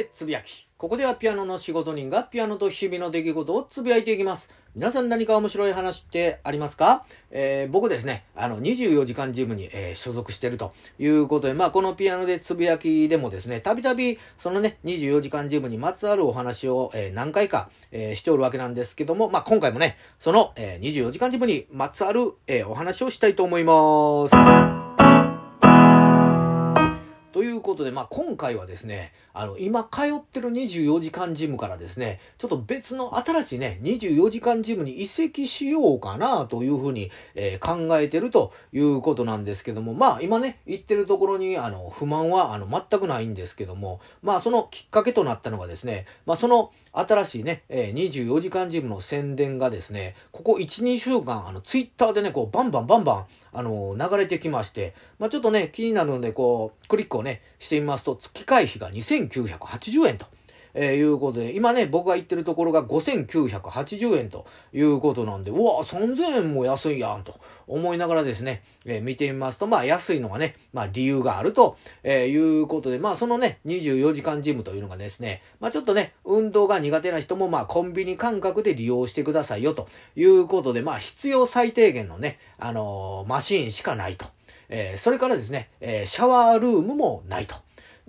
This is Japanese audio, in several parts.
でつぶやき。ここではピアノの仕事人がピアノと日々の出来事をつぶやいていきます。皆さん何か面白い話ってありますか？えー、僕ですね、あの、24時間ジムに、えー、所属してるということで、まあ、このピアノでつぶやきでもですね、たびたび、そのね、24時間ジムにまつわるお話を、えー、何回か、えしておるわけなんですけども、まあ、今回もね、その、え24時間ジムにまつわる、えお話をしたいと思います。ということで、まあ、今回はですね、あの、今通ってる24時間ジムからですね、ちょっと別の新しいね、24時間ジムに移籍しようかなというふうに、えー、考えてるということなんですけども、まあ、今ね、言ってるところに、あの、不満は、あの、全くないんですけども、まあ、そのきっかけとなったのがですね、まあ、その、新しいね、え、24時間ジムの宣伝がですね、ここ1、2週間、あの、ツイッターでね、こう、バンバンバンバン、あの、流れてきまして、まあ、ちょっとね、気になるので、こう、クリックをね、してみますと、月会費が2980円と。えー、いうことで、今ね、僕が行ってるところが5980円ということなんで、うわ、3000円も安いやんと思いながらですね、えー、見てみますと、まあ安いのがね、まあ理由があると、えー、いうことで、まあそのね、24時間ジムというのがですね、まあちょっとね、運動が苦手な人もまあコンビニ感覚で利用してくださいよということで、まあ必要最低限のね、あのマシーンしかないと。えそれからですね、えシャワールームもないと。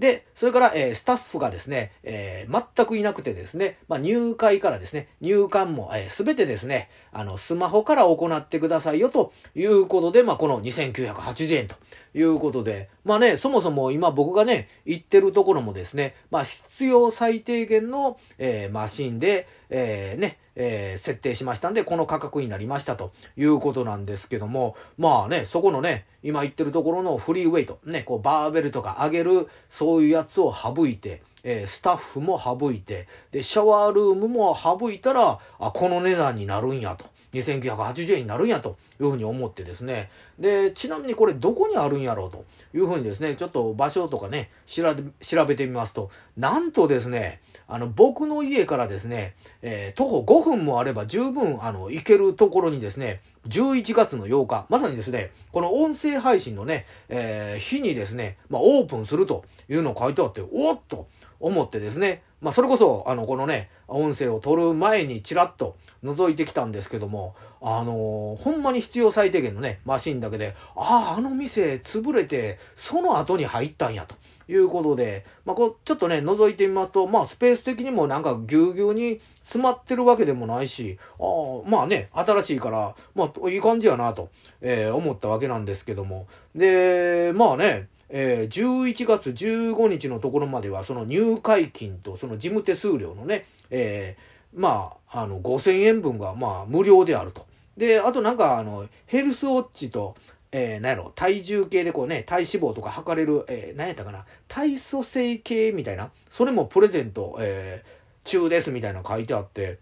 で、それから、えー、スタッフがですね、えー、全くいなくてですね、まあ、入会からですね、入館も、えー、全てですね、あの、スマホから行ってくださいよということで、まあ、この2980円ということで、まあね、そもそも今僕がね、行ってるところもですね、まあ、必要最低限の、えー、マシンで、えー、ね、えー、設定しましたんで、この価格になりましたということなんですけども、まあね、そこのね、今言ってるところのフリーウェイト、ね、こうバーベルとか上げる、そういうやつを省いて、えー、スタッフも省いて、で、シャワールームも省いたら、あ、この値段になるんやと。2980円になるんやというふうに思ってですね。で、ちなみにこれどこにあるんやろうというふうにですね、ちょっと場所とかね、調べ調べてみますと、なんとですね、あの、僕の家からですね、えー、徒歩5分もあれば十分、あの、行けるところにですね、11月の8日、まさにですね、この音声配信のね、えー、日にですね、まあ、オープンするというのを書いてあって、おっと思ってですね、まあ、それこそ、あの、このね、音声を撮る前にちらっと覗いてきたんですけども、あのー、ほんまに必要最低限のね、マシンだけで、ああ、あの店潰れて、その後に入ったんや、ということで、まあ、こう、ちょっとね、覗いてみますと、まあ、スペース的にもなんかぎゅうぎゅうに詰まってるわけでもないし、ああ、まあね、新しいから、まあ、いい感じやな、と、えー、思ったわけなんですけども。で、まあね、えー、11月15日のところまでは、その入会金とその事務手数料のね、えー、まあ、あの、5000円分が、まあ、無料であると。で、あとなんか、あの、ヘルスウォッチと、えー、何やろ、体重計でこうね、体脂肪とか測れる、えー、何やったかな、体組成計みたいな、それもプレゼント、えー、中ですみたいな書いてあって、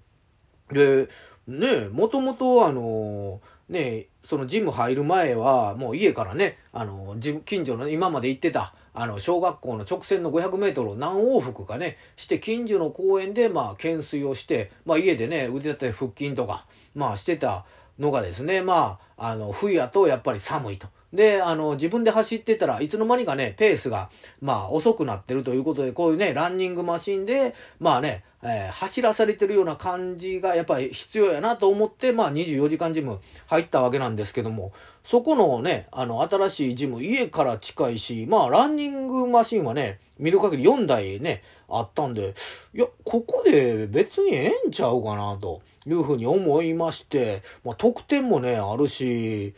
で、ね、もともとあのね、そのジム入る前は、もう家からね、あの、近所の今まで行ってた、あの、小学校の直線の500メートルを何往復かね、して近所の公園で、まあ、懸垂をして、まあ、家でね、腕立て腹筋とか、まあ、してたのがですね、まあ、あの、冬やとやっぱり寒いと。で、あの、自分で走ってたらいつの間にかね、ペースが、まあ、遅くなってるということで、こういうね、ランニングマシンで、まあね、えー、走らされてるような感じがやっぱり必要やなと思って、まあ、24時間ジム入ったわけなんですけども、そこのね、あの、新しいジム、家から近いし、まあ、ランニングマシンはね、見る限り4台ね、あったんで、いや、ここで別にええんちゃうかな、というふうに思いまして、まあ、得点もね、あるし、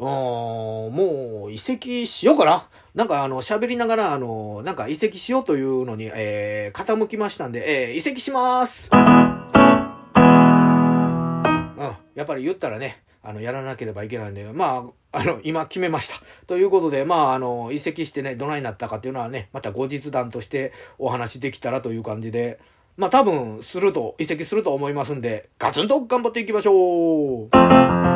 うん、もう移籍しようかな。なんかあの、喋りながら、あの、なんか移籍しようというのに、えー、傾きましたんで、えー、移籍しますうん。やっぱり言ったらね、あの、やらなければいけないんで、まあ、あの、今決めました。ということで、まあ、あの、移籍してね、どないなったかっていうのはね、また後日談としてお話できたらという感じで、まあ多分、すると、移籍すると思いますんで、ガツンと頑張っていきましょう